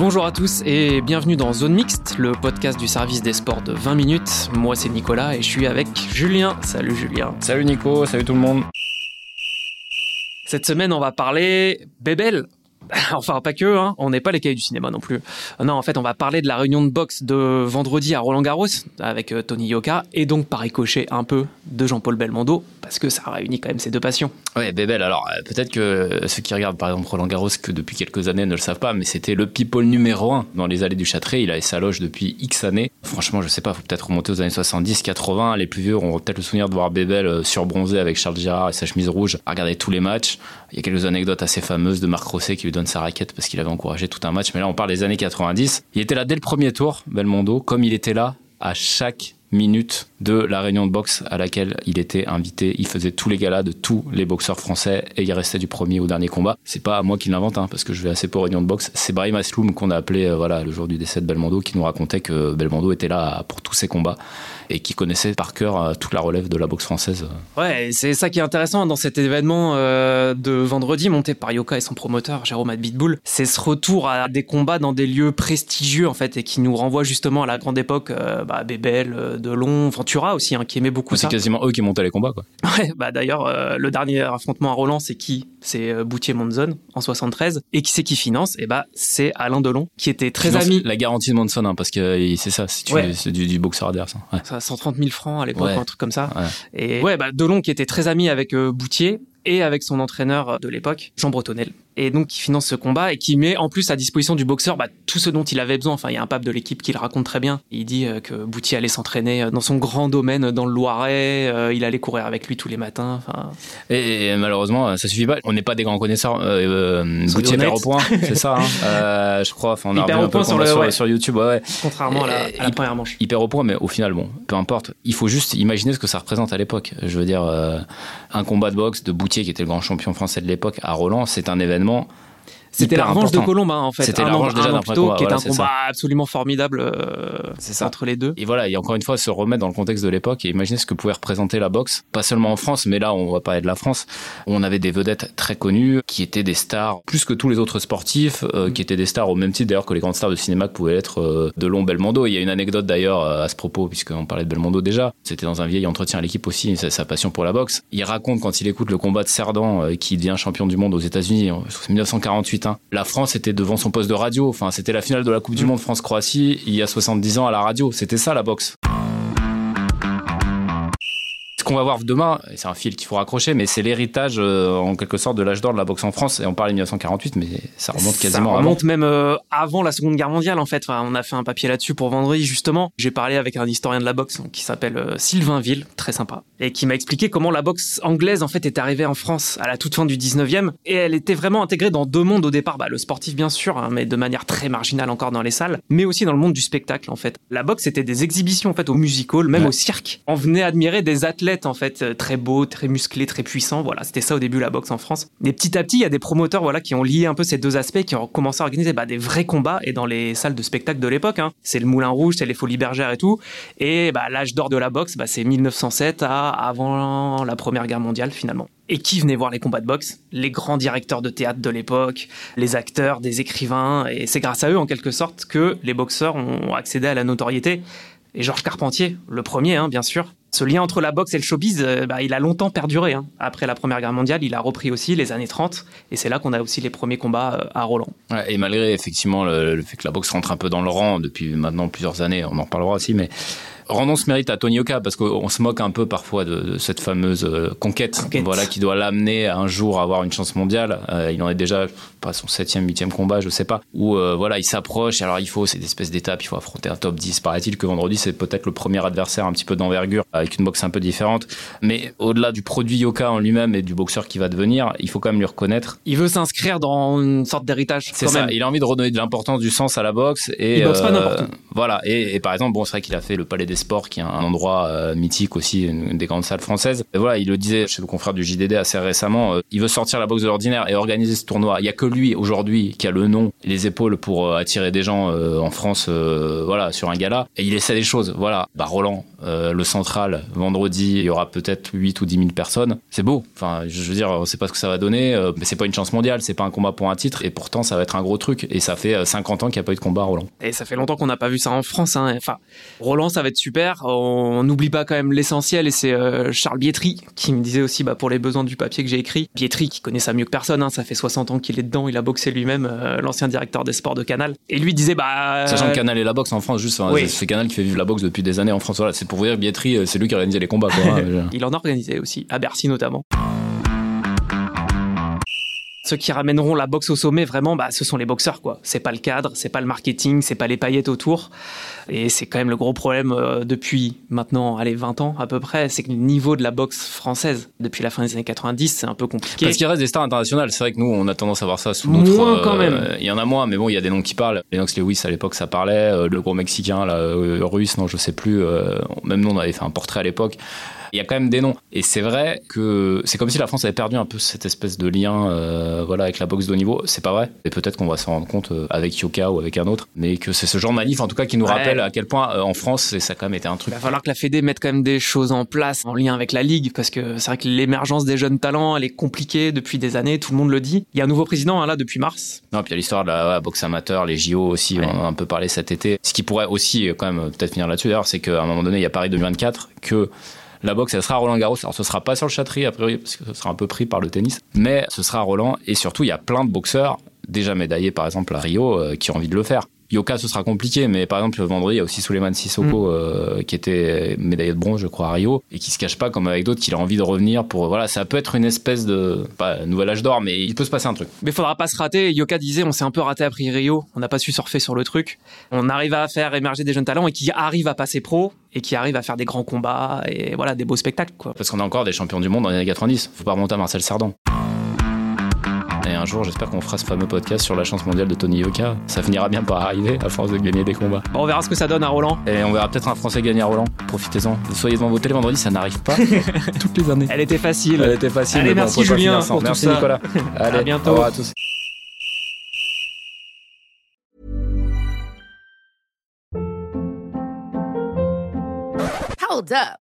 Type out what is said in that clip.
Bonjour à tous et bienvenue dans Zone Mixte, le podcast du service des sports de 20 minutes. Moi c'est Nicolas et je suis avec Julien. Salut Julien. Salut Nico, salut tout le monde. Cette semaine on va parler Bébel, enfin pas que, hein. on n'est pas les cahiers du cinéma non plus. Non, en fait, on va parler de la réunion de boxe de vendredi à Roland Garros avec euh, Tony Yoka et donc par ricochet un peu de Jean-Paul Belmondo parce que ça réunit quand même ces deux passions. Ouais, Bébel. Alors euh, peut-être que ceux qui regardent par exemple Roland Garros que depuis quelques années ne le savent pas, mais c'était le people numéro un dans les allées du Châtelet. Il avait sa loge depuis X années. Franchement, je sais pas, faut peut-être remonter aux années 70, 80. Les plus vieux auront peut-être le souvenir de voir Bébel euh, surbronzé avec Charles Girard et sa chemise rouge à regarder tous les matchs. Il y a quelques anecdotes assez fameuses de Marc Rosset qui lui donne sa raquette parce qu'il avait encouragé tout un match. Mais là, on parle des années 90. Il était là dès le premier tour, Belmondo, comme il était là à chaque minute de la réunion de boxe à laquelle il était invité. Il faisait tous les galas de tous les boxeurs français et il restait du premier au dernier combat. C'est pas moi qui l'invente, hein, parce que je vais assez peu aux réunions de boxe. C'est Brahim Asloum qu'on a appelé euh, voilà le jour du décès de Belmondo qui nous racontait que Belmondo était là pour tous ses combats et qui connaissait par cœur euh, toute la relève de la boxe française. Ouais, c'est ça qui est intéressant dans cet événement euh, de vendredi monté par Yoka et son promoteur Jérôme Adbitbull. C'est ce retour à des combats dans des lieux prestigieux en fait et qui nous renvoie justement à la grande époque euh, bah, Bébel, Delon, Ventura aussi hein, qui aimait beaucoup ça. C'est quasiment eux qui montaient les combats quoi. Ouais, bah d'ailleurs euh, le dernier affrontement à Roland c'est qui? C'est euh, Boutier Monzon en 73 et qui c'est qui finance? Et bah c'est Alain Delon qui était très Finance ami. La garantie de Monson, hein, parce que euh, c'est ça, si Ouais. c'est du, du boxeur adverse. hein. Ouais. Ça, 130 000 francs à l'époque, Ouais. un truc comme ça. Ouais. Et ouais, bah, Delon qui était très ami avec Boutier et avec son entraîneur de l'époque, Jean Bretonnel. Et donc qui finance ce combat et qui met en plus à disposition du boxeur bah, tout ce dont il avait besoin. Enfin, il y a un pape de l'équipe qui le raconte très bien. Il dit euh, que Boutier allait s'entraîner euh, dans son grand domaine dans le Loiret, euh, il allait courir avec lui tous les matins. Enfin, Et, et malheureusement, ça suffit pas. On n'est pas des grands connaisseurs. Euh, euh, Boutier perd au point, c'est ça. hein. Euh, je crois. Enfin, on a Il perd au point sur combat le- sur, ouais. sur YouTube. Ouais, ouais. contrairement à la, à la Il- première manche. Il perd au point, mais au final, bon, peu importe. Il faut juste imaginer ce que ça représente à l'époque. Je veux dire, euh, un combat de boxe de Boutier, qui était le grand champion français de l'époque, à Roland, c'est un événement événement c'était la revanche de. Colombe, hein, en fait. C'était la an- revanche déjà d'un qui est voilà, un combat absolument formidable euh, C'est ça. entre les deux. Et voilà, et encore une fois, se remettre dans le contexte de l'époque et imaginer ce que pouvait représenter la boxe, pas seulement en France, mais là, on va parler de la France, où on avait des vedettes très connues, qui étaient des stars, plus que tous les autres sportifs, euh, qui étaient des stars au même titre d'ailleurs que les grandes stars de cinéma que pouvaient être euh, Delon, Belmondo. Il y a une anecdote d'ailleurs euh, à ce propos, puisqu'on parlait de Belmondo déjà. C'était dans un vieil entretien à l'équipe aussi, sa, sa passion pour la boxe. Il raconte quand il écoute le combat de Cerdan, euh, qui devient champion du monde aux États-Unis, en 1948. Hein. La France était devant son poste de radio. Enfin, c'était la finale de la Coupe du Monde France-Croatie il y a 70 ans à la radio. C'était ça la boxe. Qu'on va voir demain, c'est un fil qu'il faut raccrocher, mais c'est l'héritage euh, en quelque sorte de l'âge d'or de la boxe en France. Et on parle de 1948, mais ça remonte quasiment ça avant. remonte même euh, avant la Seconde Guerre mondiale en fait. Enfin, on a fait un papier là-dessus pour vendredi justement. J'ai parlé avec un historien de la boxe qui s'appelle euh, Sylvain Ville, très sympa, et qui m'a expliqué comment la boxe anglaise en fait est arrivée en France à la toute fin du 19e et elle était vraiment intégrée dans deux mondes au départ. Bah, le sportif bien sûr, hein, mais de manière très marginale encore dans les salles, mais aussi dans le monde du spectacle en fait. La boxe c'était des exhibitions en fait au music hall, même Ouais. au cirque. On venait admirer des athlètes en fait euh, très beaux, très musclés, très puissants. Voilà, c'était ça au début la boxe en France. Et petit à petit, il y a des promoteurs voilà qui ont lié un peu ces deux aspects, qui ont commencé à organiser bah, des vrais combats et dans les salles de spectacle de l'époque. Hein. C'est le Moulin Rouge, c'est les Folies Bergères et tout. Et bah, l'âge d'or de la boxe, bah, c'est 1907 à avant la Première Guerre mondiale finalement. Et qui venait voir les combats de boxe? Les grands directeurs de théâtre de l'époque, les acteurs, des écrivains. Et c'est grâce à eux en quelque sorte que les boxeurs ont accédé à la notoriété. Et Georges Carpentier, le premier, hein, bien sûr. Ce lien entre la boxe et le showbiz, euh, bah, il a longtemps perduré. hein. Après la Première Guerre mondiale, il a repris aussi les années 30. Et c'est là qu'on a aussi les premiers combats euh, à Roland. Et malgré effectivement le, le fait que la boxe rentre un peu dans le rang depuis maintenant plusieurs années, on en reparlera aussi, mais rendons ce mérite à Tony Oka parce qu'on se moque un peu parfois de, de cette fameuse euh, conquête, Conquête. voilà qui doit l'amener un jour à avoir une chance mondiale. Euh, il en est déjà pas son septième, huitième combat, je sais pas, où euh, voilà, il s'approche. Alors il faut cette espèce d'étape, il faut affronter un top 10. Paraît-il que vendredi c'est peut-être le premier adversaire un petit peu d'envergure avec une boxe un peu différente. Mais au-delà du produit Yoka en lui-même et du boxeur qui va devenir, il faut quand même lui reconnaître. Il veut s'inscrire dans une sorte d'héritage. C'est ça. Il a envie de redonner de l'importance, du sens à la boxe et il boxe pas n'importe où. Voilà. Et, par exemple, bon, c'est vrai qu'il a fait le Palais des Sports, qui est un endroit mythique aussi, une, des grandes salles françaises. Et voilà, il le disait chez le confrère du JDD assez récemment. il veut sortir la boxe de l'ordinaire et organiser ce tournoi. Il y a que lui aujourd'hui qui a le nom et les épaules pour euh, attirer des gens euh, en France, euh, voilà, sur un gala. Et il essaie des choses. Voilà, bah Roland, le central, vendredi, il y aura peut-être 8 ou 10 000 personnes. C'est beau. Enfin, je veux dire, on sait pas ce que ça va donner, mais c'est pas une chance mondiale, c'est pas un combat pour un titre, et pourtant ça va être un gros truc. Et ça fait 50 ans qu'il n'y a pas eu de combat Roland. Et ça fait longtemps qu'on n'a pas vu ça en France. Hein. Enfin, Roland, ça va être super. On n'oublie pas quand même l'essentiel, et c'est Charles Bietri qui me disait aussi, bah, pour les besoins du papier que j'ai écrit, Bietri qui connaît ça mieux que personne, hein, ça fait 60 ans qu'il est dedans, il a boxé lui-même, euh, l'ancien directeur des sports de Canal. Et lui disait, bah. Sachant que Canal et la boxe en France, juste, c'est Canal qui fait vivre la boxe depuis des années en France. Voilà, c'est pour vous dire, Bietri, euh, c'est lui qui organisait les combats, hein, il en a organisé aussi, à Bercy notamment. Ceux qui ramèneront la boxe au sommet, vraiment, bah, ce sont les boxeurs, quoi. C'est pas le cadre, c'est pas le marketing, c'est pas les paillettes autour. Et c'est quand même le gros problème euh, depuis maintenant, allez, 20 ans à peu près, c'est que le niveau de la boxe française, depuis la fin des années 90, c'est un peu compliqué. Parce qu'il reste des stars internationales. C'est vrai que nous, on a tendance à voir ça sous d'autres. Moins quand même. Euh, il y en a moins, mais bon, il y a des noms qui parlent. Lennox Lewis, à l'époque, ça parlait. Euh, le gros mexicain, là, russe, non, je sais plus. même nous, on avait fait un portrait à l'époque. Il y a quand même des noms. Et c'est vrai que c'est comme si la France avait perdu un peu cette espèce de lien euh, voilà, avec la boxe de haut niveau. C'est pas vrai. Et peut-être qu'on va s'en rendre compte euh, avec Yoka ou avec un autre. Mais que c'est ce genre de manif, en tout cas, qui nous rappelle à quel point euh, en France, ça a quand même été un truc. Il va falloir que la Fédé mette quand même des choses en place en lien avec la Ligue. Parce que c'est vrai que l'émergence des jeunes talents, elle est compliquée depuis des années. Tout le monde le dit. Il y a un nouveau président hein, là depuis mars. Non, puis il y a l'histoire de la boxe amateur, les JO aussi. On en a un peu parlé cet été. Ce qui pourrait aussi quand même peut-être finir là-dessus d'ailleurs, c'est qu'à un moment donné, il y a Paris 2024 que la boxe, elle sera à Roland Garros. Alors, ce sera pas sur le Châterie, a priori, parce que ce sera un peu pris par le tennis. Mais ce sera Roland. Et surtout, il y a plein de boxeurs, déjà médaillés, par exemple, à Rio, euh, qui ont envie de le faire. Yoka, ce sera compliqué, mais par exemple, le vendredi, il y a aussi Suleiman Sissoko, mm. euh, qui était médaillé de bronze, je crois, à Rio, et qui se cache pas, comme avec d'autres, qu'il a envie de revenir pour, voilà, ça peut être une espèce de, pas nouvel âge d'or, mais il peut se passer un truc. Mais faudra pas se rater. Yoka disait, on s'est un peu raté après Rio, on n'a pas su surfer sur le truc. On arrive à faire émerger des jeunes talents et qui arrivent à passer pro et qui arrivent à faire des grands combats et voilà, des beaux spectacles, quoi. Parce qu'on a encore des champions du monde dans les années 90. Faut pas remonter à Marcel Cerdan. Et un jour, j'espère qu'on fera ce fameux podcast sur la chance mondiale de Tony Yoka. Ça finira bien par arriver à force de gagner des combats. Bon, on verra ce que ça donne à Roland. Et on verra peut-être un Français gagner à Roland. Profitez-en. Soyez devant vos télé vendredi, ça n'arrive pas toutes les années. Elle était facile. Elle était facile. Allez, merci Julien pour merci tout ça. Nicolas. Allez, à bientôt. Au revoir à tous. Hold up.